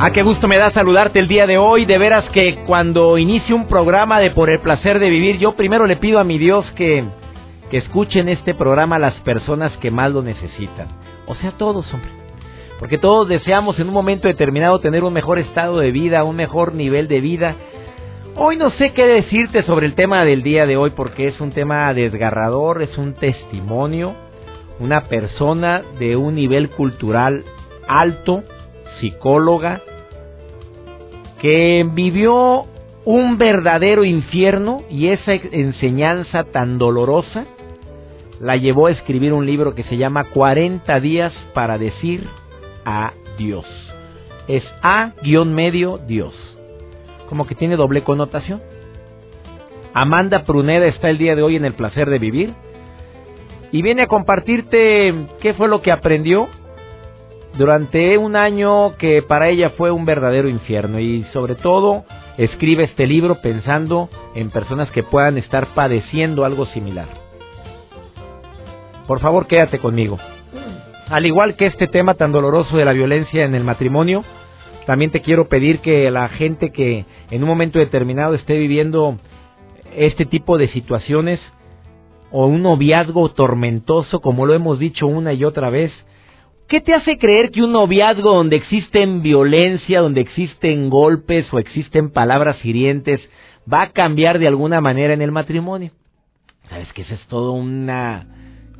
Ah, qué gusto me da saludarte el día de hoy. De veras que cuando inicio un programa de Por el placer de vivir, yo primero le pido a mi Dios que, que escuchen este programa las personas que más lo necesitan. O sea, todos, hombre. Porque todos deseamos en un momento determinado tener un mejor estado de vida, un mejor nivel de vida. Hoy no sé qué decirte sobre el tema del día de hoy porque es un tema desgarrador, es un testimonio, una persona de un nivel cultural alto, psicóloga, que vivió un verdadero infierno y esa enseñanza tan dolorosa la llevó a escribir un libro que se llama 40 días para decir a Dios. Es A-medio Dios. Como que tiene doble connotación. Amanda Pruneda está el día de hoy en el placer de vivir y viene a compartirte qué fue lo que aprendió durante un año que para ella fue un verdadero infierno y sobre todo escribe este libro pensando en personas que puedan estar padeciendo algo similar. Por favor, quédate conmigo. Al igual que este tema tan doloroso de la violencia en el matrimonio, también te quiero pedir que la gente que en un momento determinado esté viviendo este tipo de situaciones o un noviazgo tormentoso, como lo hemos dicho una y otra vez, ¿Qué te hace creer que un noviazgo donde existen violencia, donde existen golpes o existen palabras hirientes va a cambiar de alguna manera en el matrimonio? Sabes que eso es todo una...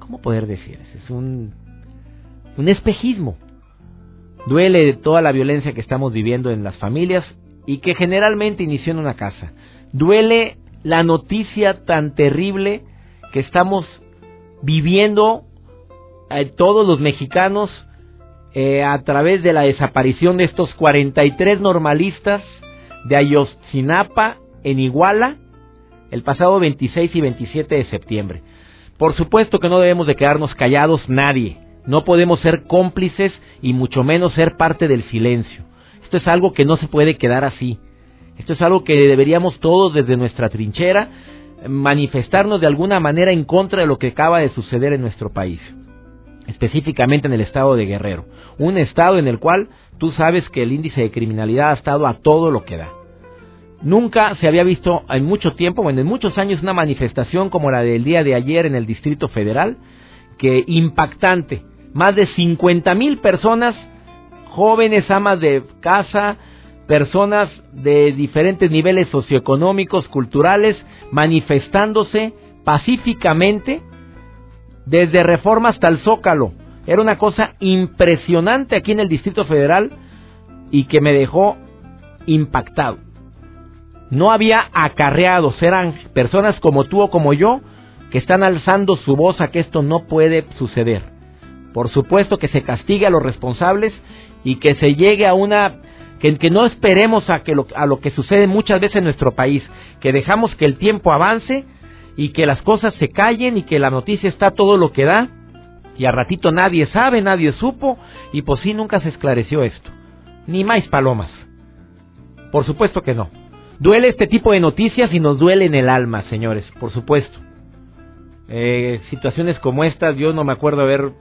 ¿Cómo poder decir? Es un, un espejismo. Duele toda la violencia que estamos viviendo en las familias y que generalmente inició en una casa. Duele la noticia tan terrible que estamos viviendo eh, todos los mexicanos eh, a través de la desaparición de estos 43 normalistas de Ayotzinapa en Iguala el pasado 26 y 27 de septiembre. Por supuesto que no debemos de quedarnos callados nadie. No podemos ser cómplices y mucho menos ser parte del silencio. Esto es algo que no se puede quedar así. Esto es algo que deberíamos todos desde nuestra trinchera manifestarnos de alguna manera en contra de lo que acaba de suceder en nuestro país específicamente en el estado de Guerrero. Un estado en el cual tú sabes que el índice de criminalidad ha estado a todo lo que da. Nunca se había visto en mucho tiempo, bueno, en muchos años, una manifestación como la del día de ayer en el Distrito Federal, que impactante. Más de 50 mil personas, jóvenes, amas de casa, personas de diferentes niveles socioeconómicos, culturales, manifestándose pacíficamente desde Reforma hasta el Zócalo. Era una cosa impresionante aquí en el Distrito Federal y que me dejó impactado. No había acarreados, eran personas como tú o como yo que están alzando su voz a que esto no puede suceder. Por supuesto que se castigue a los responsables y que se llegue a una que, que no esperemos a que lo, a lo que sucede muchas veces en nuestro país, que dejamos que el tiempo avance y que las cosas se callen y que la noticia está todo lo que da y a ratito nadie sabe, nadie supo y pues sí nunca se esclareció esto. Ni más palomas. Por supuesto que no. Duele este tipo de noticias y nos duele en el alma, señores, por supuesto. Eh, situaciones como estas yo no me acuerdo haber,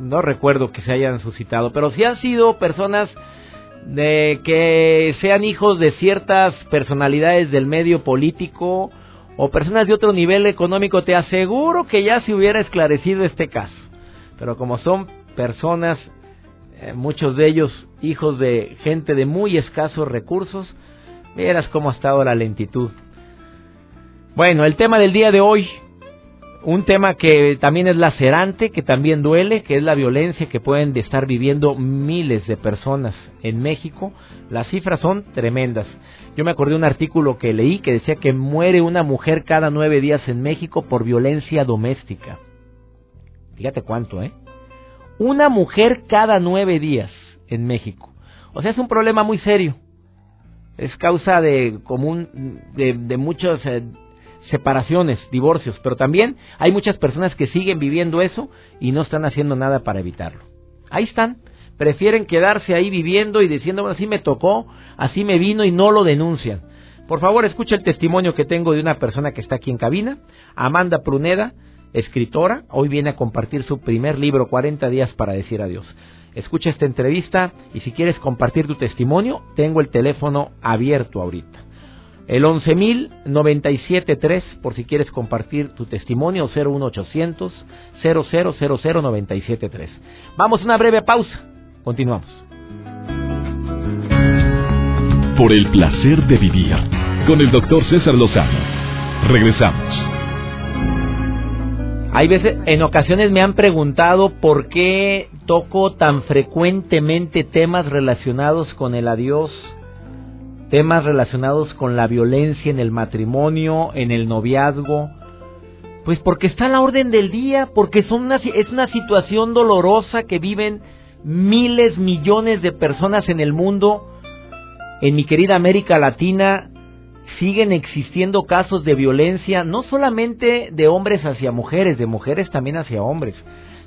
no recuerdo que se hayan suscitado, pero sí han sido personas de que sean hijos de ciertas personalidades del medio político o personas de otro nivel económico, te aseguro que ya se hubiera esclarecido este caso. Pero como son personas, eh, muchos de ellos hijos de gente de muy escasos recursos, verás cómo ha estado la lentitud. Bueno, el tema del día de hoy, un tema que también es lacerante, que también duele, que es la violencia que pueden estar viviendo miles de personas en México. Las cifras son tremendas. Yo me acordé de un artículo que leí que decía que muere una mujer cada nueve días en México por violencia doméstica. Fíjate cuánto, ¿eh? Una mujer cada nueve días en México. O sea, es un problema muy serio. Es causa de común de, de muchas eh, separaciones, divorcios, pero también hay muchas personas que siguen viviendo eso y no están haciendo nada para evitarlo. Ahí están, prefieren quedarse ahí viviendo y diciendo, así me tocó, así me vino y no lo denuncian. Por favor, escucha el testimonio que tengo de una persona que está aquí en cabina, Amanda Pruneda, escritora, hoy viene a compartir su primer libro, 40 días para decir adiós. Escucha esta entrevista y si quieres compartir tu testimonio, tengo el teléfono abierto ahorita. El 11.097.3 por si quieres compartir tu testimonio 01800 0000973. Vamos a una breve pausa. Continuamos. Por el placer de vivir con el doctor César Lozano. Regresamos. Hay veces, en ocasiones me han preguntado por qué toco tan frecuentemente temas relacionados con el adiós, temas relacionados con la violencia en el matrimonio, en el noviazgo. Pues porque está a la orden del día, porque son una, es una situación dolorosa que viven miles, millones de personas en el mundo. En mi querida América Latina siguen existiendo casos de violencia, no solamente de hombres hacia mujeres, de mujeres también hacia hombres.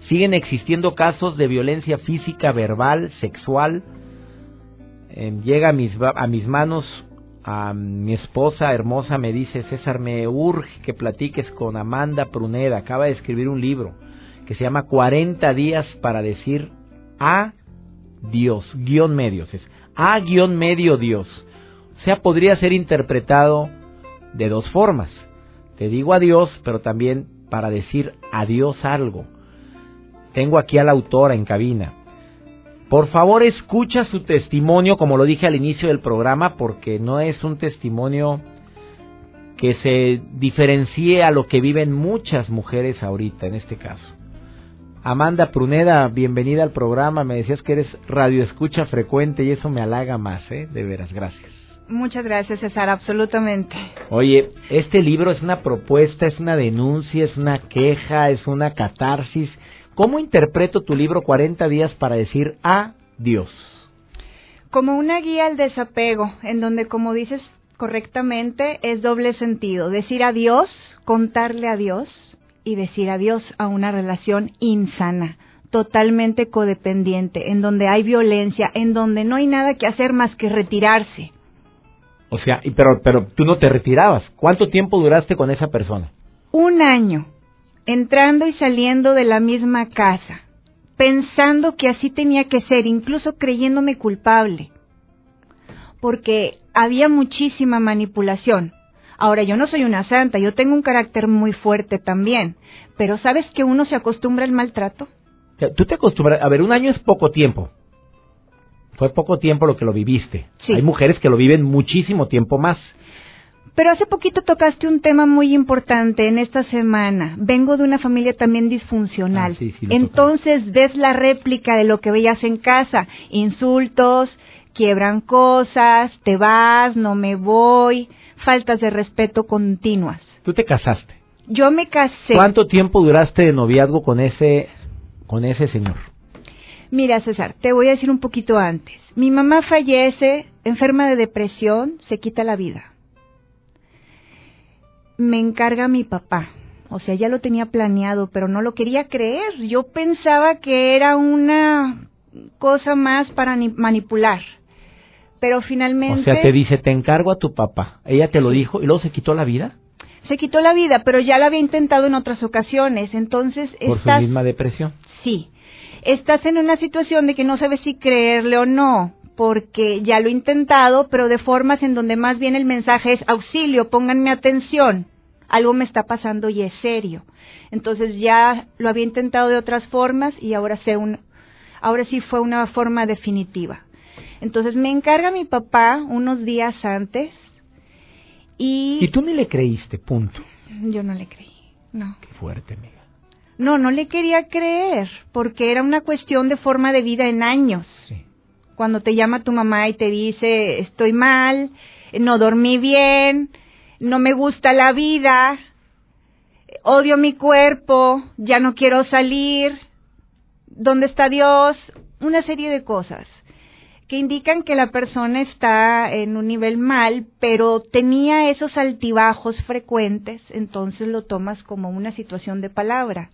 Siguen existiendo casos de violencia física, verbal, sexual. Llega a mis, a mis manos a mi esposa hermosa, me dice, César, me urge que platiques con Amanda Pruneda. Acaba de escribir un libro que se llama 40 días para decir a Dios, guion medios. Es a guion medio Dios o sea, podría ser interpretado de dos formas. Te digo adiós, pero también para decir adiós algo. Tengo aquí a la autora en cabina. Por favor, escucha su testimonio, como lo dije al inicio del programa, porque no es un testimonio que se diferencie a lo que viven muchas mujeres ahorita, en este caso. Amanda Pruneda, bienvenida al programa. Me decías que eres radioescucha frecuente y eso me halaga más, ¿eh? De veras, gracias. Muchas gracias, César, absolutamente. Oye, este libro es una propuesta, es una denuncia, es una queja, es una catarsis. ¿Cómo interpreto tu libro 40 días para decir adiós? Como una guía al desapego, en donde, como dices correctamente, es doble sentido. Decir adiós, contarle adiós y decir adiós a una relación insana totalmente codependiente, en donde hay violencia, en donde no hay nada que hacer más que retirarse. O sea, pero, pero tú no te retirabas. ¿Cuánto tiempo duraste con esa persona? Un año, entrando y saliendo de la misma casa, pensando que así tenía que ser, incluso creyéndome culpable, porque había muchísima manipulación. Ahora, yo no soy una santa, yo tengo un carácter muy fuerte también, pero ¿sabes que uno se acostumbra al maltrato? Tú te acostumbras, a ver, un año es poco tiempo, fue poco tiempo lo que lo viviste. Hay mujeres que lo viven muchísimo tiempo más. Pero hace poquito tocaste un tema muy importante en esta semana. Vengo de una familia también disfuncional. Ah, Entonces ves la réplica de lo que veías en casa. Insultos, quiebran cosas, te vas, no me voy, faltas de respeto continuas. ¿Tú te casaste? Yo me casé. ¿Cuánto tiempo duraste de noviazgo con ese, con ese señor? Mira, César, te voy a decir un poquito antes. Mi mamá fallece, enferma de depresión, se quita la vida. Me encarga mi papá. O sea, ya lo tenía planeado, pero no lo quería creer. Yo pensaba que era una cosa más para manipular. Pero finalmente... O sea, te dice, te encargo a tu papá. Ella te lo dijo y luego se quitó la vida. Se quitó la vida, pero ya la había intentado en otras ocasiones. Entonces... ¿Por su misma depresión? Sí estás en una situación de que no sabes si creerle o no, porque ya lo he intentado, pero de formas en donde más bien el mensaje es auxilio, pónganme atención, algo me está pasando y es serio. Entonces ya lo había intentado de otras formas y ahora sé un, ahora sí fue una forma definitiva. Entonces me encarga mi papá unos días antes y... Y tú ni le creíste, punto. Yo no le creí, no. Qué fuerte, amiga. No, no le quería creer, porque era una cuestión de forma de vida en años. Cuando te llama tu mamá y te dice, estoy mal, no dormí bien, no me gusta la vida, odio mi cuerpo, ya no quiero salir, ¿dónde está Dios? Una serie de cosas. que indican que la persona está en un nivel mal, pero tenía esos altibajos frecuentes, entonces lo tomas como una situación de palabra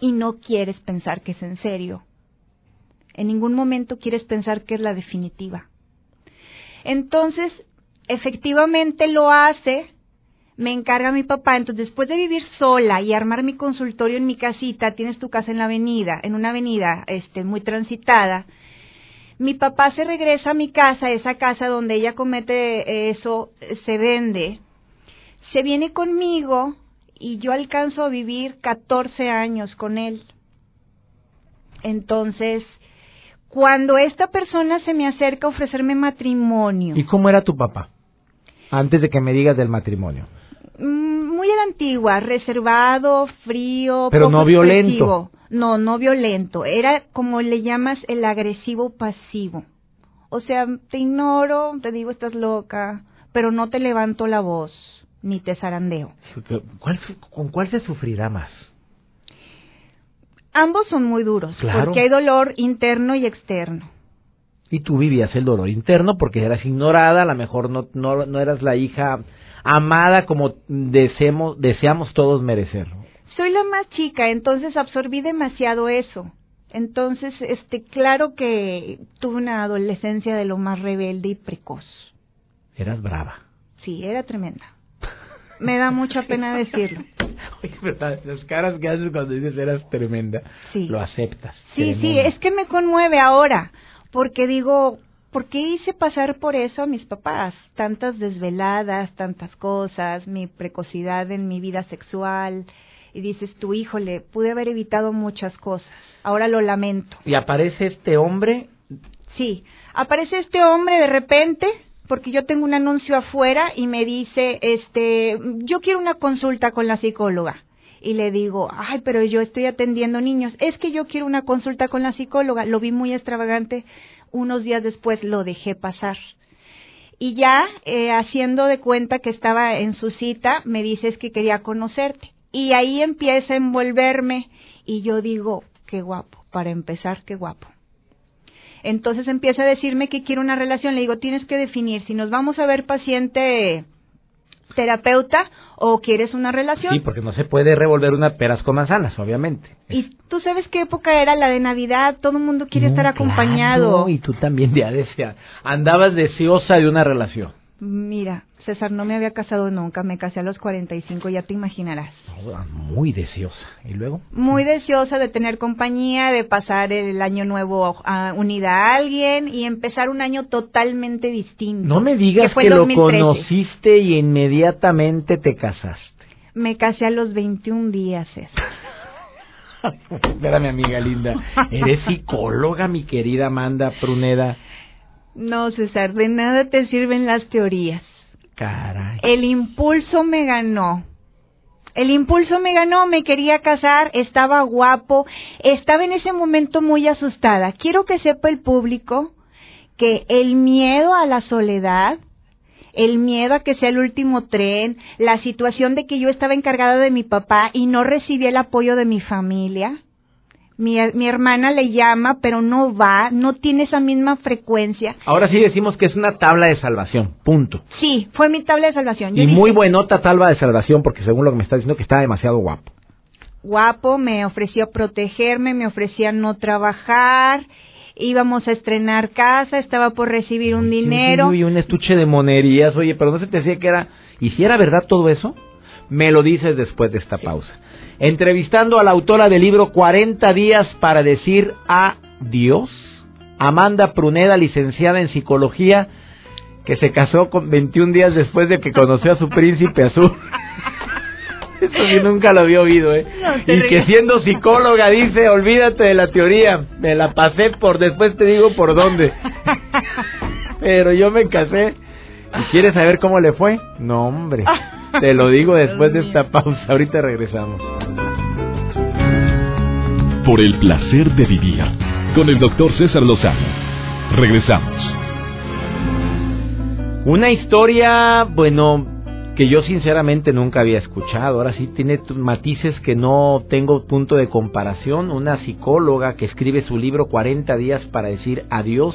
y no quieres pensar que es en serio. En ningún momento quieres pensar que es la definitiva. Entonces, efectivamente lo hace, me encarga mi papá, entonces después de vivir sola y armar mi consultorio en mi casita, tienes tu casa en la avenida, en una avenida este muy transitada, mi papá se regresa a mi casa, esa casa donde ella comete eso, se vende, se viene conmigo y yo alcanzo a vivir 14 años con él. Entonces, cuando esta persona se me acerca a ofrecerme matrimonio. ¿Y cómo era tu papá? Antes de que me digas del matrimonio. Mm, muy a la antigua, reservado, frío, pero no violento. No, no violento. Era como le llamas el agresivo pasivo. O sea, te ignoro, te digo estás loca, pero no te levanto la voz ni te zarandeo. ¿Con cuál se sufrirá más? Ambos son muy duros, porque hay dolor interno y externo. Y tú vivías el dolor interno porque eras ignorada, a lo mejor no, no, no eras la hija amada como deseamos, deseamos todos merecer soy la más chica, entonces absorbí demasiado eso. Entonces, este, claro que tuve una adolescencia de lo más rebelde y precoz. Eras brava. Sí, era tremenda. Me da mucha pena decirlo. Las caras que haces cuando dices eras tremenda, sí. lo aceptas. Sí, sí, es que me conmueve ahora, porque digo, ¿por qué hice pasar por eso a mis papás? Tantas desveladas, tantas cosas, mi precocidad en mi vida sexual, y dices tu híjole, pude haber evitado muchas cosas, ahora lo lamento. ¿Y aparece este hombre? Sí, aparece este hombre de repente, porque yo tengo un anuncio afuera y me dice, este, yo quiero una consulta con la psicóloga. Y le digo, ay, pero yo estoy atendiendo niños. Es que yo quiero una consulta con la psicóloga. Lo vi muy extravagante. Unos días después lo dejé pasar. Y ya, eh, haciendo de cuenta que estaba en su cita, me dices que quería conocerte. Y ahí empieza a envolverme y yo digo, qué guapo, para empezar, qué guapo. Entonces empieza a decirme que quiere una relación. Le digo, tienes que definir si nos vamos a ver paciente terapeuta o quieres una relación. Sí, porque no se puede revolver una peras con manzanas, obviamente. Y tú sabes qué época era la de Navidad, todo el mundo quiere estar acompañado. y tú también ya decía, andabas deseosa de una relación. Mira, César, no me había casado nunca, me casé a los 45, ya te imaginarás. Muy deseosa. ¿Y luego? Muy deseosa de tener compañía, de pasar el año nuevo unida a alguien y empezar un año totalmente distinto. No me digas que, lo conociste y inmediatamente te casaste. Me casé a los 21 días, César. Espera, mi amiga linda. Eres psicóloga, mi querida Amanda Pruneda. No, César, de nada te sirven las teorías. El impulso me ganó. El impulso me ganó, me quería casar, estaba guapo, estaba en ese momento muy asustada. Quiero que sepa el público que el miedo a la soledad, el miedo a que sea el último tren, la situación de que yo estaba encargada de mi papá y no recibí el apoyo de mi familia, mi, mi, hermana le llama, pero no va, no tiene esa misma frecuencia. Ahora sí decimos que es una tabla de salvación, punto. Sí, fue mi tabla de salvación. y muy buenota tabla de salvación, porque según lo que me está diciendo, que estaba demasiado guapo. Guapo, me ofreció protegerme, me ofrecía no trabajar, íbamos a estrenar casa, estaba por recibir un dinero. Y un estuche de monerías, oye, pero no se te decía que era... ¿Y si era verdad todo eso? Me lo dices después de esta pausa entrevistando a la autora del libro 40 días para decir adiós, Amanda Pruneda, licenciada en psicología, que se casó con 21 días después de que conoció a su príncipe azul. Eso sí nunca lo había oído, ¿eh? y que siendo psicóloga dice, olvídate de la teoría, me la pasé por después te digo por dónde. Pero yo me casé. ¿Y quieres saber cómo le fue? No, hombre. Te lo digo después de esta pausa. Ahorita regresamos. Por el placer de vivir con el doctor César Lozano. Regresamos. Una historia, bueno, que yo sinceramente nunca había escuchado. Ahora sí tiene matices que no tengo punto de comparación. Una psicóloga que escribe su libro 40 días para decir adiós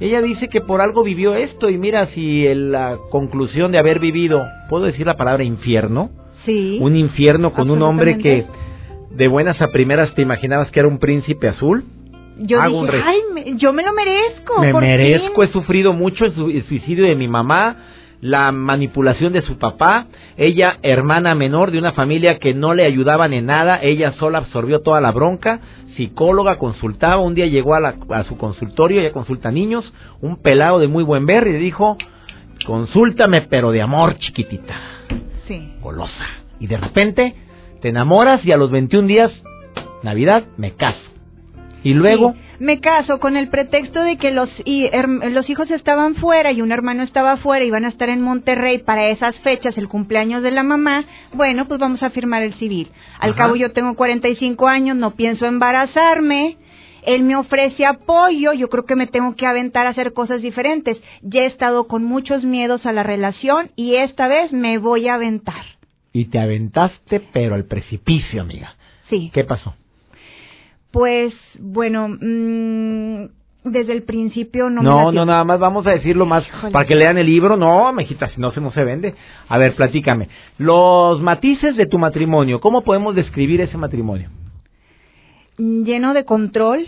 Ella dice que por algo vivió esto y mira si la conclusión de haber vivido, ¿puedo decir la palabra infierno? Sí. Un infierno con un hombre que de buenas a primeras te imaginabas que era un príncipe azul. Yo dije, ay, yo me lo merezco. Me merezco, he sufrido mucho el suicidio de mi mamá, la manipulación de su papá, ella hermana menor de una familia que no le ayudaban en nada, ella sola absorbió toda la bronca, psicóloga, consultaba, un día llegó a, a su consultorio, ella consulta niños, un pelado de muy buen ver y le dijo, consúltame pero de amor chiquitita, sí. golosa. Y de repente te enamoras y a los 21 días, Navidad, me caso. Y luego me caso con el pretexto de que los, los hijos estaban fuera y un hermano estaba fuera y van a estar en Monterrey para esas fechas, el cumpleaños de la mamá, bueno, pues vamos a firmar el civil. Al cabo yo tengo 45 años, no pienso embarazarme, él me ofrece apoyo, yo creo que me tengo que aventar a hacer cosas diferentes. Ya he estado con muchos miedos a la relación y esta vez me voy a aventar. Y te aventaste, pero al precipicio, amiga. Sí. ¿Qué pasó? Pues bueno, mm, desde el principio no No, no, nada más vamos a decirlo más para que lean el libro. No, mejita, si no se no se vende. A ver, platícame. Los matices de tu matrimonio, ¿cómo podemos describir ese matrimonio? Lleno de control,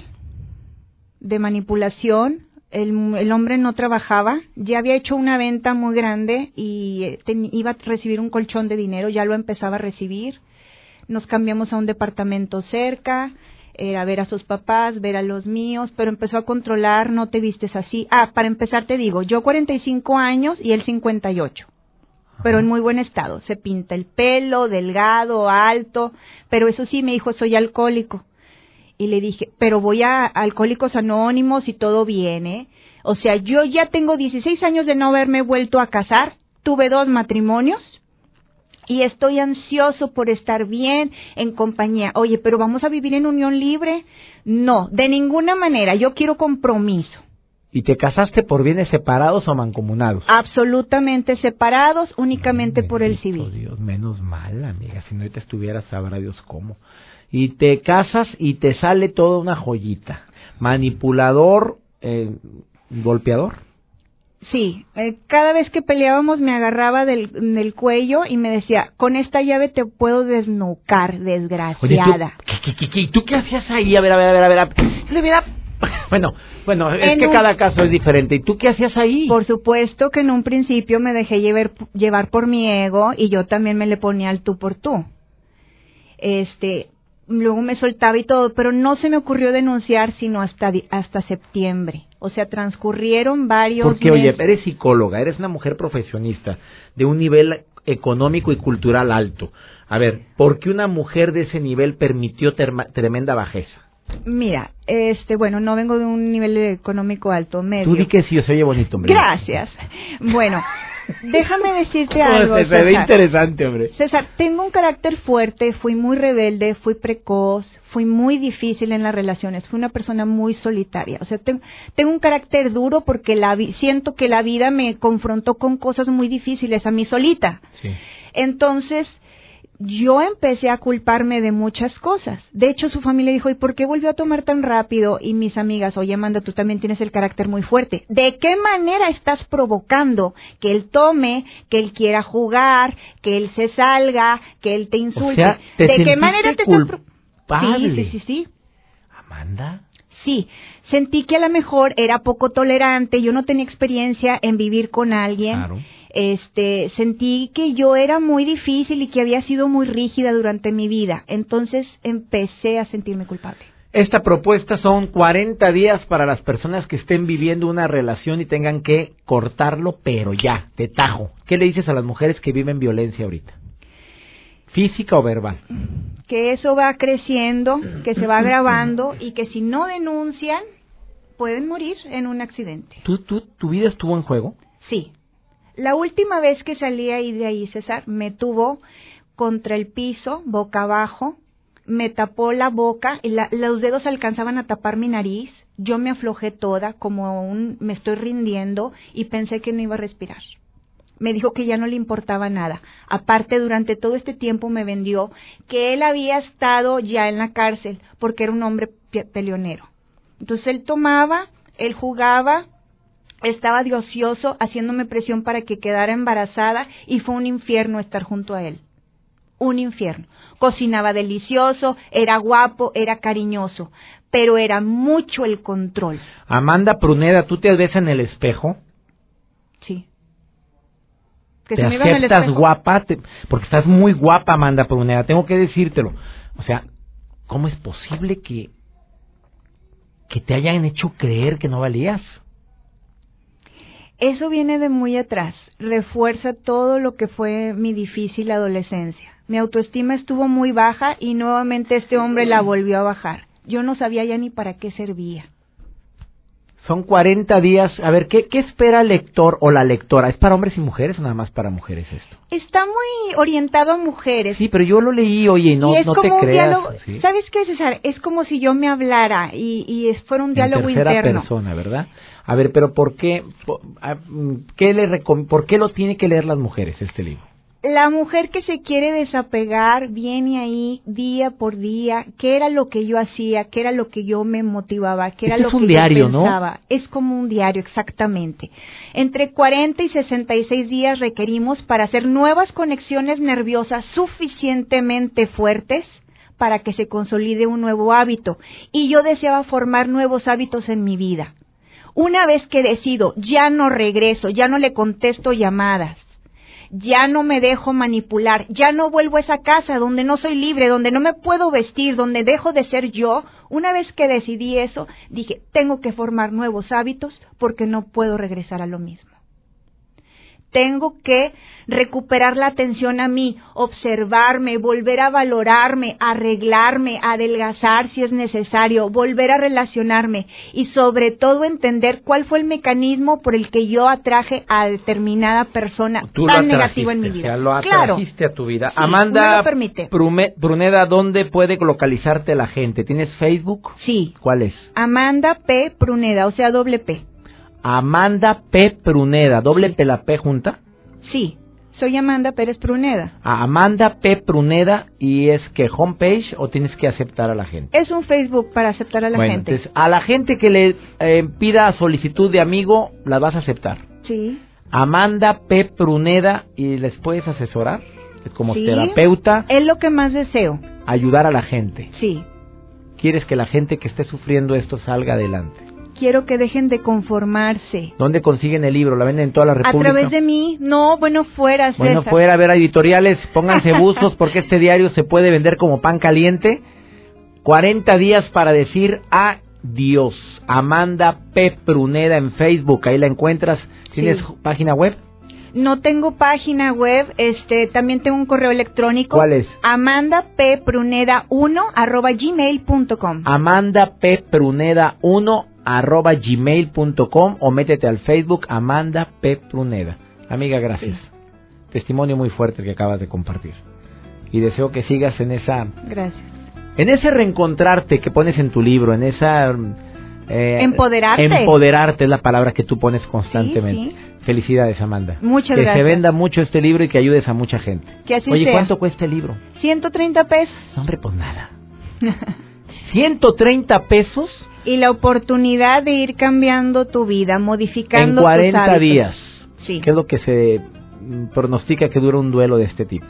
de manipulación. El, el hombre no trabajaba, ya había hecho una venta muy grande y eh, iba a recibir un colchón de dinero, ya lo empezaba a recibir. Nos cambiamos a un departamento cerca, era ver a sus papás, ver a los míos, pero empezó a controlar, no te vistes así. Ah, para empezar te digo, yo 45 años y él 58, pero en muy buen estado. Se pinta el pelo, delgado, alto, pero eso sí me dijo, soy alcohólico. Y le dije, pero voy a Alcohólicos Anónimos y todo viene. O sea, yo ya tengo 16 años de no haberme vuelto a casar, tuve dos matrimonios, y estoy ansioso por estar bien en compañía. Oye, pero vamos a vivir en unión libre? No, de ninguna manera. Yo quiero compromiso. ¿Y te casaste por bienes separados o mancomunados? Absolutamente separados, únicamente por el civil. Dios, menos mal, amiga. Si no te estuvieras, sabrá Dios cómo. Y te casas y te sale toda una joyita. Manipulador, eh, golpeador. Sí, eh, cada vez que peleábamos me agarraba del, cuello y me decía, con esta llave te puedo desnucar, desgraciada. ¿Y tú qué hacías ahí? A ver, a ver, a ver, a ver. Bueno, bueno, es que cada caso es diferente. ¿Y tú qué hacías ahí? Por supuesto que en un principio me dejé llevar, llevar por mi ego y yo también me le ponía al tú por tú. Este, luego me soltaba y todo, pero no se me ocurrió denunciar sino hasta hasta septiembre. O sea, transcurrieron varios Porque oye, eres psicóloga, eres una mujer profesionista de un nivel económico y cultural alto. A ver, ¿por qué una mujer de ese nivel permitió tremenda bajeza? Mira, este, bueno, no vengo de un nivel económico alto, medio. Tú di que sí, se oye bonito, hombre. Gracias. Bueno, Déjame decirte algo. Se ve interesante, hombre. César, tengo un carácter fuerte, fui muy rebelde, fui precoz, fui muy difícil en las relaciones, fui una persona muy solitaria. O sea, tengo, tengo un carácter duro porque la siento que la vida me confrontó con cosas muy difíciles a mí solita. Sí. Entonces, yo empecé a culparme de muchas cosas. De hecho, su familia dijo, ¿y por qué volvió a tomar tan rápido? Y mis amigas, oye, Amanda, tú también tienes el carácter muy fuerte. ¿De qué manera estás provocando que él tome, que él quiera jugar, que él se salga, que él te insulte? ¿De qué manera te estás... Sí, sí, sí, sí. ¿Amanda? Sí, sentí que a lo mejor era poco tolerante, yo no tenía experiencia en vivir con alguien. Claro este, sentí que yo era muy difícil y que había sido muy rígida durante mi vida. Entonces empecé a sentirme culpable. Esta propuesta son 40 días para las personas que estén viviendo una relación y tengan que cortarlo, pero ya, de tajo. ¿Qué le dices a las mujeres que viven violencia ahorita? ¿Física o verbal? Que eso va creciendo, que se va agravando y que si no denuncian, pueden morir en un accidente. ¿Tú, tú, ¿Tu vida estuvo en juego? Sí, la última vez que salí ahí de ahí, César, me tuvo contra el piso, boca abajo, me tapó la boca, y los dedos alcanzaban a tapar mi nariz, yo me aflojé toda, como un me estoy rindiendo, y pensé que no iba a respirar. Me dijo que ya no le importaba nada. Aparte, durante todo este tiempo me vendió que él había estado ya en la cárcel porque era un hombre peleonero. Entonces él tomaba, él jugaba, estaba de ocioso haciéndome presión para que quedara embarazada y fue un infierno estar junto a él. Un infierno. Cocinaba delicioso, era guapo, era cariñoso, pero era mucho el control. Amanda Pruneda, ¿tú te ves en el espejo? Sí. ¿Te aceptas guapa? porque estás muy guapa, Amanda Pruneda, tengo que decírtelo. O sea, ¿cómo es posible que, que te hayan hecho creer que no valías? Eso viene de muy atrás, refuerza todo lo que fue mi difícil adolescencia. Mi autoestima estuvo muy baja y nuevamente este hombre la volvió a bajar. Yo no sabía ya ni para qué servía. Son 40 días. A ver, ¿qué, ¿qué espera el lector o la lectora? ¿Es para hombres y mujeres o nada más para mujeres esto? Está muy orientado a mujeres. Sí, pero yo lo leí, oye, no, no te creas. ¿Sabes qué, César? Es como si yo me hablara y, y fuera un diálogo en tercera interno. persona, ¿verdad? A ver, pero ¿por qué, mm, qué le, por qué lo tiene que leer las mujeres este libro? La mujer que se quiere desapegar viene ahí día por día, qué era lo que yo hacía, qué era lo que yo me motivaba, qué era lo es un que diario, yo pensaba. Es como un diario, exactamente. Entre 40 y 66 días requerimos para hacer nuevas conexiones nerviosas suficientemente fuertes para que se consolide un nuevo hábito. Y yo deseaba formar nuevos hábitos en mi vida. Una vez que decido, ya no regreso, ya no le contesto llamadas, ya no me dejo manipular, ya no vuelvo a esa casa donde no soy libre, donde no me puedo vestir, donde dejo de ser yo. Una vez que decidí eso, dije, tengo que formar nuevos hábitos porque no puedo regresar a lo mismo. Tengo que recuperar la atención a mí, observarme, volver a valorarme, arreglarme, adelgazar si es necesario, volver a relacionarme y sobre todo entender cuál fue el mecanismo por el que yo atraje a determinada persona tan negativa en mi vida. lo atrajiste a tu vida. Amanda Bruneda, ¿dónde puede localizarte la gente? ¿Tienes Facebook? Sí. ¿Cuál es? Amanda P. Pruneda, o sea, doble P. Amanda P. Pruneda, doble P la P junta. Sí, soy Amanda Pérez Pruneda. Amanda P. Pruneda y es que homepage o tienes que aceptar a la gente. Es un Facebook para aceptar a la bueno, gente. Entonces, a la gente que le eh, pida solicitud de amigo, la vas a aceptar. Sí. Amanda P. Pruneda y les puedes asesorar como terapeuta. Es lo que más deseo. Ayudar a la gente. Sí. Quieres que la gente que esté sufriendo esto salga adelante quiero que dejen de conformarse. ¿Dónde consiguen el libro? ¿La venden en toda la República? A través de mí. No, bueno, fuera, César. Bueno, fuera, a ver, editoriales, pónganse buzos porque este diario se puede vender como pan caliente. 40 días para decir adiós. Amanda P. Pruneda en Facebook, ahí la encuentras. ¿Tienes página web? No tengo página web, este, también tengo un correo electrónico. ¿Cuál es? Amanda P. Pruneda 1 arroba gmail.com. Amanda P. Pruneda 1 arroba gmail.com o métete al Facebook Amanda P. Pruneda. Amiga, gracias. Testimonio muy fuerte que acabas de compartir. Y deseo que sigas en esa... Gracias. En ese reencontrarte que pones en tu libro, en esa... Eh, empoderarte. Empoderarte es la palabra que tú pones constantemente. Felicidades, Amanda. Muchas que gracias. Que se venda mucho este libro y que ayudes a mucha gente. Que así Oye, ¿cuánto cuesta el libro? 130 pesos. hombre, pues nada. 130 pesos y la oportunidad de ir cambiando tu vida, modificando en 40 días. Sí. ¿Qué es lo que se pronostica que dura un duelo de este tipo?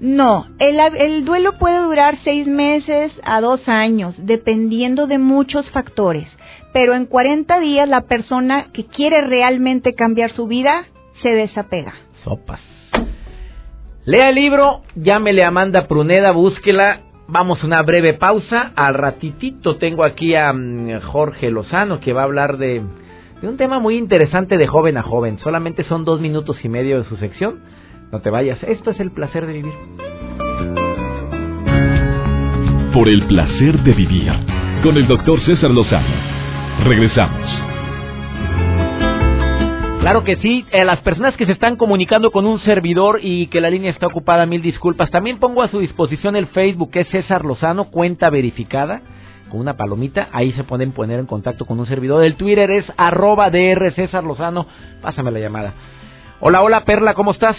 No, el, el duelo puede durar seis meses a dos años, dependiendo de muchos factores. Pero en 40 días la persona que quiere realmente cambiar su vida se desapega. Sopas. Lea el libro, llámele a Amanda Pruneda, búsquela Vamos a una breve pausa. Al ratitito tengo aquí a mm, Jorge Lozano que va a hablar de, de, un tema muy interesante de joven a joven. Solamente son dos minutos y medio de su sección. No te vayas. Esto es el placer de vivir. Por el placer de vivir con el doctor César Lozano. Regresamos. Claro que sí, a las personas que se están comunicando con un servidor y que la línea está ocupada, mil disculpas. También pongo a su disposición el Facebook, que es César Lozano, cuenta verificada, con una palomita. Ahí se pueden poner en contacto con un servidor. El Twitter es arroba DR César Lozano. Pásame la llamada. Hola, hola Perla, ¿cómo estás?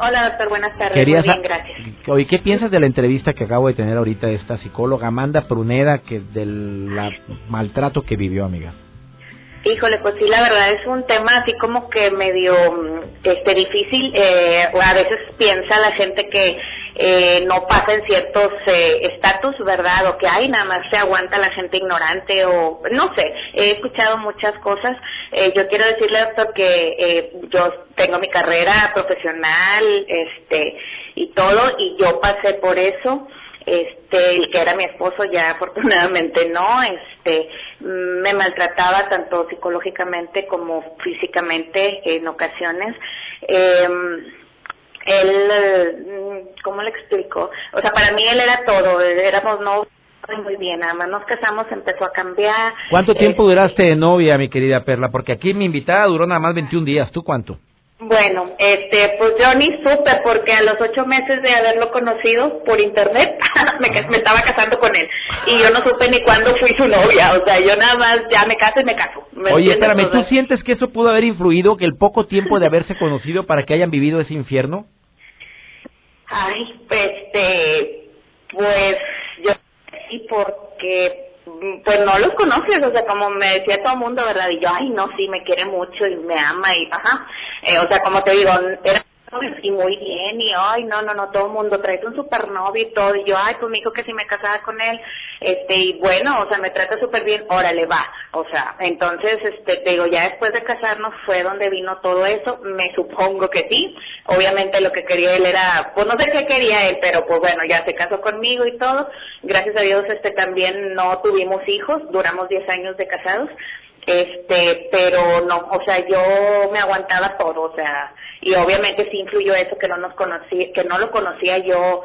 Hola doctor, buenas tardes. Muy bien, gracias. Oye, ¿qué piensas de la entrevista que acabo de tener ahorita esta psicóloga Amanda Pruneda, que del maltrato que vivió, amiga? Híjole, pues sí, la verdad es un tema así como que medio mm, este difícil. Eh, a veces piensa la gente que eh, no pasa en ciertos eh, estatus, ¿verdad? O que hay nada más se aguanta la gente ignorante o no sé. He escuchado muchas cosas. Eh, yo quiero decirle, doctor, que eh, yo tengo mi carrera profesional, este y todo, y yo pasé por eso este el que era mi esposo ya afortunadamente no este me maltrataba tanto psicológicamente como físicamente en ocasiones eh, él cómo le explico o sea para mí él era todo éramos no muy bien, nada más nos casamos, empezó a cambiar. ¿Cuánto tiempo duraste de novia, mi querida Perla? Porque aquí mi invitada duró nada más 21 días, ¿tú cuánto? Bueno, este, pues yo ni supe porque a los ocho meses de haberlo conocido por internet me, me, estaba casando con él y yo no supe ni cuándo fui su novia, o sea, yo nada más ya me caso y me caso. Oye, espérame, ¿tú sientes que eso pudo haber influido, que el poco tiempo de haberse conocido para que hayan vivido ese infierno? Ay, este, pues yo sí, porque pues no los conoces, o sea, como me decía todo el mundo, ¿verdad? Y yo, ay, no, sí, me quiere mucho y me ama y, ajá, eh, o sea, como te digo, era y muy bien, y ay, no, no, no, todo el mundo trae un supernovio y todo, y yo, ay, pues me que si me casaba con él, este, y bueno, o sea, me trata súper bien, órale, va, o sea, entonces, este, te digo, ya después de casarnos fue donde vino todo eso, me supongo que sí, obviamente lo que quería él era, pues no sé qué quería él, pero pues bueno, ya se casó conmigo y todo, gracias a Dios, este, también no tuvimos hijos, duramos 10 años de casados, este pero no o sea yo me aguantaba todo o sea y obviamente sí influyó eso que no nos conocí que no lo conocía yo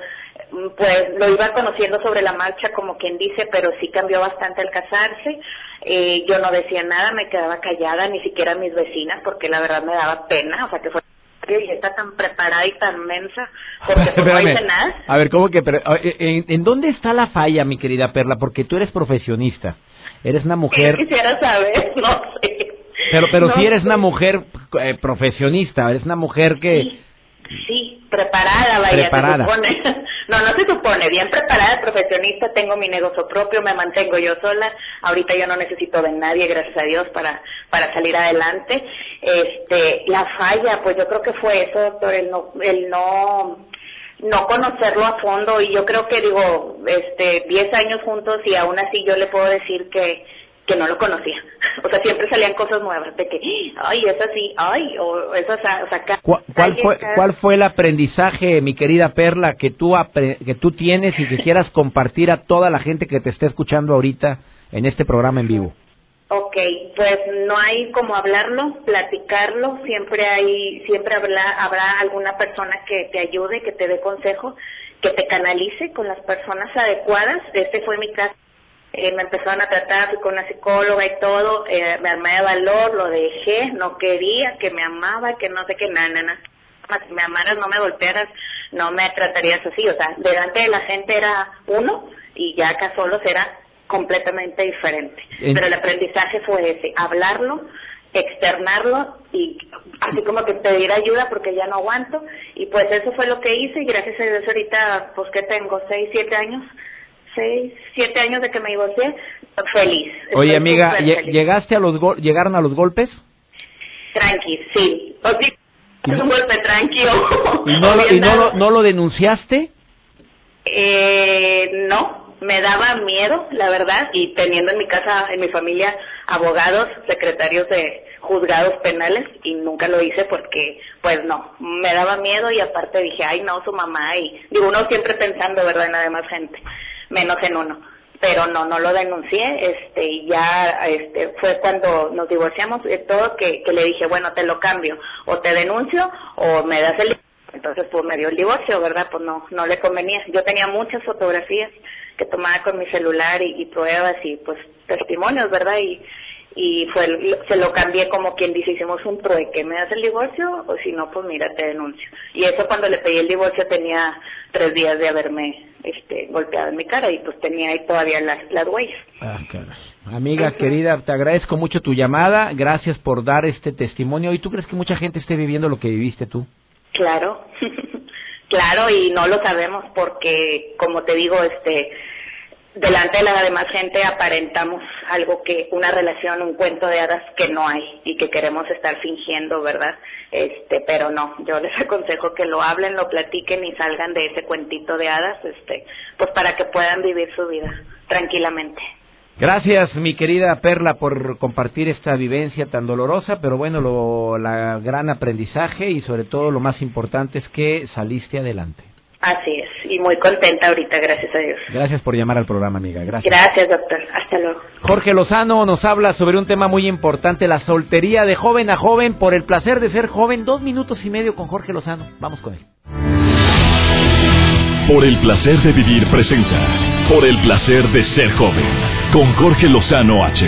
pues lo iba conociendo sobre la marcha como quien dice pero sí cambió bastante al casarse eh, yo no decía nada me quedaba callada ni siquiera mis vecinas porque la verdad me daba pena o sea que fue y está tan preparada y tan mensa porque pues, no dice nada. A ver, ¿cómo que? Pero, ¿en, ¿En dónde está la falla, mi querida Perla? Porque tú eres profesionista. Eres una mujer... Quisiera saber, no sé. Pero, pero si eres una mujer eh, profesionista, eres una mujer que... Sí, preparada, vaya, preparada. se supone. No, no se supone, bien preparada, profesionista, tengo mi negocio propio, me mantengo yo sola, ahorita yo no necesito de nadie, gracias a Dios, para, para salir adelante. Este, la falla, pues yo creo que fue eso, doctor, el no, el no, no conocerlo a fondo y yo creo que digo, este, 10 años juntos y aún así yo le puedo decir que, que no lo conocía. O sea, siempre salían cosas nuevas de que, ay, es así, ay, o eso, o sea, ¿Cuál, fue, ¿Cuál fue el aprendizaje, mi querida Perla, que tú, que tú tienes y que quieras compartir a toda la gente que te esté escuchando ahorita en este programa en vivo? Ok, pues no hay como hablarlo, platicarlo, siempre hay, siempre habrá, habrá alguna persona que te ayude, que te dé consejo, que te canalice con las personas adecuadas. Este fue mi caso. Eh, me empezaron a tratar, fui con una psicóloga y todo, eh, me armé de valor, lo dejé, no quería, que me amaba, que no sé qué, nada, nada. Si me amaras, no me golpearas, no me tratarías así. O sea, delante de la gente era uno y ya acá solo será completamente diferente. Pero el aprendizaje fue ese, hablarlo, externarlo y así como que pedir ayuda porque ya no aguanto y pues eso fue lo que hice y gracias a Dios ahorita pues que tengo seis, siete años, seis, siete años de que me divorcié, feliz. Oye amiga, ¿llegaste a los llegaron a los golpes? Tranqui, sí. es un golpe tranquilo. ¿Y no, lo, y no, lo, no lo denunciaste? Eh, no, me daba miedo, la verdad, y teniendo en mi casa, en mi familia, abogados, secretarios de juzgados penales, y nunca lo hice porque, pues no, me daba miedo y aparte dije, ay no, su mamá, y digo, uno siempre pensando, ¿verdad?, en la gente, menos en uno. Pero no, no lo denuncié, este, y ya, este, fue cuando nos divorciamos, de todo, que, que le dije, bueno, te lo cambio, o te denuncio, o me das el entonces, pues me dio el divorcio, ¿verdad? Pues no, no le convenía. Yo tenía muchas fotografías que tomaba con mi celular y, pruebas y pues testimonios, ¿verdad? Y, y fue se lo cambié como quien dice, hicimos un trueque, ¿me das el divorcio? O si no, pues mira, te denuncio. Y eso cuando le pedí el divorcio tenía tres días de haberme este, golpeado en mi cara y pues tenía ahí todavía las, las huellas. Ah, Amiga querida, te agradezco mucho tu llamada, gracias por dar este testimonio. ¿Y tú crees que mucha gente esté viviendo lo que viviste tú? Claro, claro, y no lo sabemos porque, como te digo, este, delante de la demás gente aparentamos algo que una relación, un cuento de hadas que no hay y que queremos estar fingiendo, ¿verdad? Este, pero no, yo les aconsejo que lo hablen, lo platiquen y salgan de ese cuentito de hadas, este, pues para que puedan vivir su vida tranquilamente. Gracias, mi querida Perla, por compartir esta vivencia tan dolorosa, pero bueno, lo, la gran aprendizaje y sobre todo lo más importante es que saliste adelante. Así es, y muy contenta ahorita, gracias a Dios. Gracias por llamar al programa, amiga. Gracias. Gracias, doctor. Hasta luego. Jorge Lozano nos habla sobre un tema muy importante, la soltería de joven a joven por el placer de ser joven. Dos minutos y medio con Jorge Lozano. Vamos con él. Por el placer de vivir presenta. Por el placer de ser joven. Con Jorge Lozano H.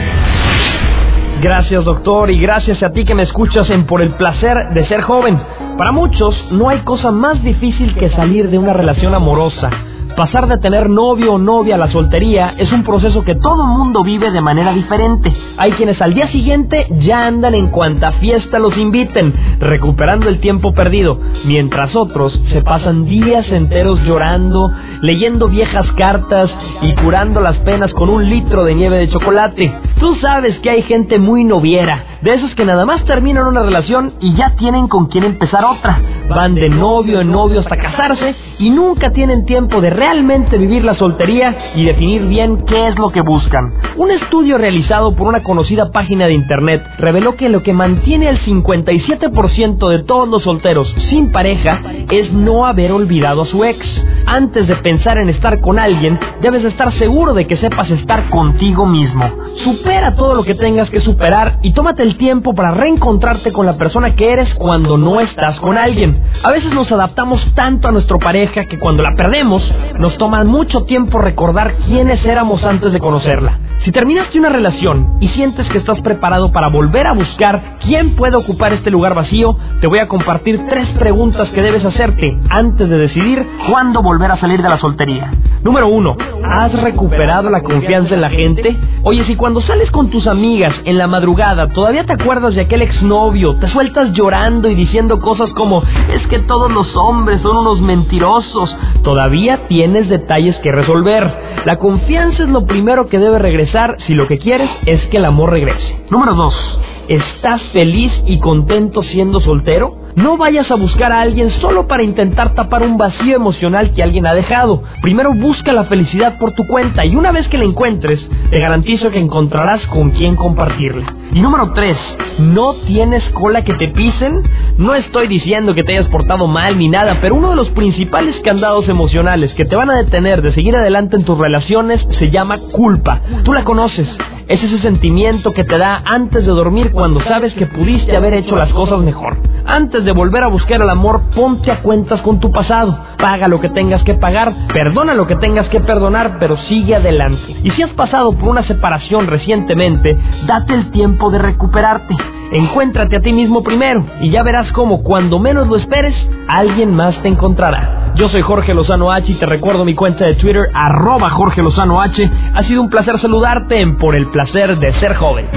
Gracias doctor y gracias a ti que me escuchas en Por el placer de ser joven. Para muchos no hay cosa más difícil que salir de una relación amorosa Pasar de tener novio o novia a la soltería es un proceso que todo mundo vive de manera diferente. Hay quienes al día siguiente ya andan en cuanta fiesta los inviten, recuperando el tiempo perdido, mientras otros se pasan días enteros llorando, leyendo viejas cartas y curando las penas con un litro de nieve de chocolate. Tú sabes que hay gente muy noviera, de esos que nada más terminan una relación y ya tienen con quien empezar otra. Van de novio en novio hasta casarse y nunca tienen tiempo de realmente vivir la soltería y definir bien qué es lo que buscan. Un estudio realizado por una conocida página de internet reveló que lo que mantiene al 57% de todos los solteros sin pareja es no haber olvidado a su ex. Antes de pensar en estar con alguien, debes estar seguro de que sepas estar contigo mismo. Supera todo lo que tengas que superar y tómate el tiempo para reencontrarte con la persona que eres cuando no estás con alguien. A veces nos adaptamos tanto a nuestra pareja que cuando la perdemos, nos toma mucho tiempo recordar quiénes éramos antes de conocerla. Si terminaste una relación y sientes que estás preparado para volver a buscar quién puede ocupar este lugar vacío, te voy a compartir tres preguntas que debes hacerte antes de decidir cuándo volver a salir de la soltería. Número uno, ¿has recuperado la confianza en la gente? Oye, si cuando sales con tus amigas en la madrugada todavía te acuerdas de aquel exnovio, te sueltas llorando y diciendo cosas como, es que todos los hombres son unos mentirosos, todavía tienes detalles que resolver. La confianza es lo primero que debe regresar si lo que quieres es que el amor regrese. Número 2. ¿Estás feliz y contento siendo soltero? No vayas a buscar a alguien solo para intentar tapar un vacío emocional que alguien ha dejado. Primero busca la felicidad por tu cuenta y una vez que la encuentres, te garantizo que encontrarás con quién compartirla. Y número 3, ¿no tienes cola que te pisen? No estoy diciendo que te hayas portado mal ni nada, pero uno de los principales candados emocionales que te van a detener de seguir adelante en tus relaciones se llama culpa. Tú la conoces. Es ese sentimiento que te da antes de dormir cuando sabes que pudiste haber hecho las cosas mejor. Antes de volver a buscar el amor, ponte a cuentas con tu pasado. Paga lo que tengas que pagar, perdona lo que tengas que perdonar, pero sigue adelante. Y si has pasado por una separación recientemente, date el tiempo de recuperarte. Encuéntrate a ti mismo primero y ya verás cómo cuando menos lo esperes, alguien más te encontrará. Yo soy Jorge Lozano H y te recuerdo mi cuenta de Twitter, arroba Jorge Lozano H. Ha sido un placer saludarte en Por el placer de ser joven.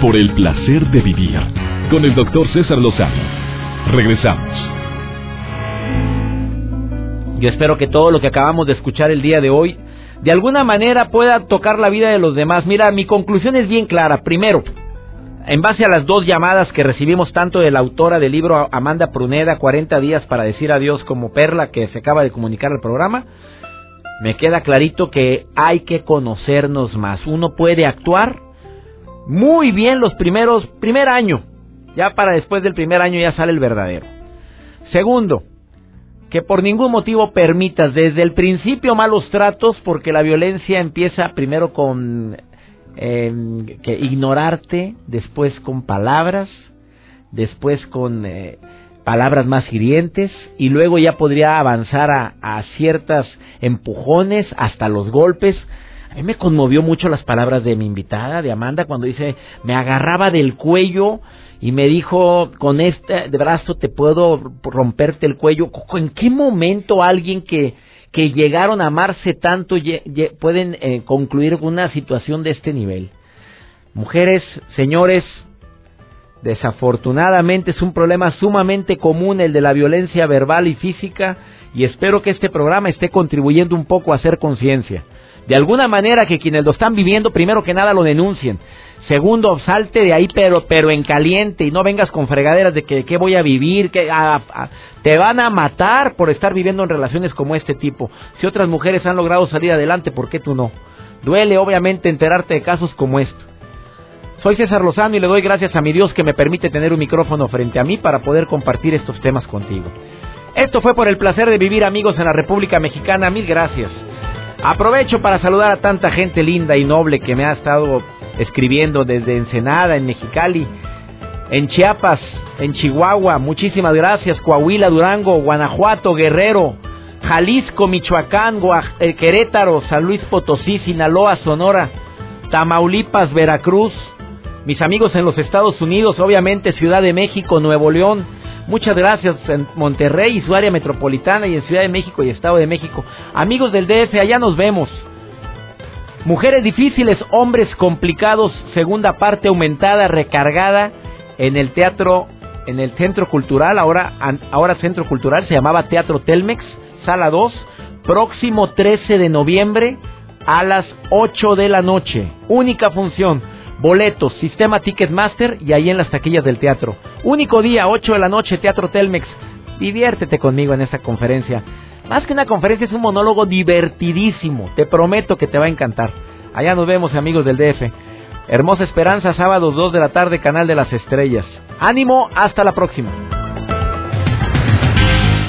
Por el placer de vivir con el doctor César Lozano. Regresamos. Yo espero que todo lo que acabamos de escuchar el día de hoy de alguna manera pueda tocar la vida de los demás. Mira, mi conclusión es bien clara. Primero, en base a las dos llamadas que recibimos tanto de la autora del libro Amanda Pruneda, 40 días para decir adiós como Perla, que se acaba de comunicar al programa, me queda clarito que hay que conocernos más. Uno puede actuar muy bien los primeros, primer año. Ya para después del primer año ya sale el verdadero. Segundo, que por ningún motivo permitas desde el principio malos tratos porque la violencia empieza primero con eh, que ignorarte, después con palabras, después con eh, palabras más hirientes y luego ya podría avanzar a, a ciertas empujones hasta los golpes. A mí me conmovió mucho las palabras de mi invitada, de Amanda, cuando dice, me agarraba del cuello y me dijo, con este brazo te puedo romperte el cuello. ¿En qué momento alguien que, que llegaron a amarse tanto pueden eh, concluir una situación de este nivel? Mujeres, señores, desafortunadamente es un problema sumamente común el de la violencia verbal y física y espero que este programa esté contribuyendo un poco a hacer conciencia. De alguna manera que quienes lo están viviendo, primero que nada lo denuncien. Segundo, salte de ahí pero pero en caliente y no vengas con fregaderas de que, voy a vivir, que te van a matar por estar viviendo en relaciones como este tipo. Si otras mujeres han logrado salir adelante, ¿por qué tú no? Duele obviamente enterarte de casos como esto. Soy César Lozano y le doy gracias a mi Dios que me permite tener un micrófono frente a mí para poder compartir estos temas contigo. Esto fue por el placer de vivir amigos en la República Mexicana. Mil gracias. Aprovecho para saludar a tanta gente linda y noble que me ha estado escribiendo desde Ensenada, en Mexicali, en Chiapas, en Chihuahua. Muchísimas gracias. Coahuila, Durango, Guanajuato, Guerrero, Jalisco, Michoacán, eh, Querétaro, San Luis Potosí, Sinaloa, Sonora, Tamaulipas, Veracruz. Mis amigos en los Estados Unidos, obviamente Ciudad de México, Nuevo León. Muchas gracias en Monterrey y su área metropolitana y en Ciudad de México y Estado de México. Amigos del DF, allá nos vemos. Mujeres difíciles, hombres complicados, segunda parte aumentada, recargada en el teatro, en el centro cultural, ahora, ahora centro cultural, se llamaba Teatro Telmex, sala 2, próximo 13 de noviembre a las 8 de la noche. Única función, boletos, sistema Ticketmaster y ahí en las taquillas del teatro. Único día, 8 de la noche, Teatro Telmex. Diviértete conmigo en esa conferencia. Más que una conferencia, es un monólogo divertidísimo. Te prometo que te va a encantar. Allá nos vemos, amigos del DF. Hermosa Esperanza, sábados 2 de la tarde, Canal de las Estrellas. Ánimo, hasta la próxima.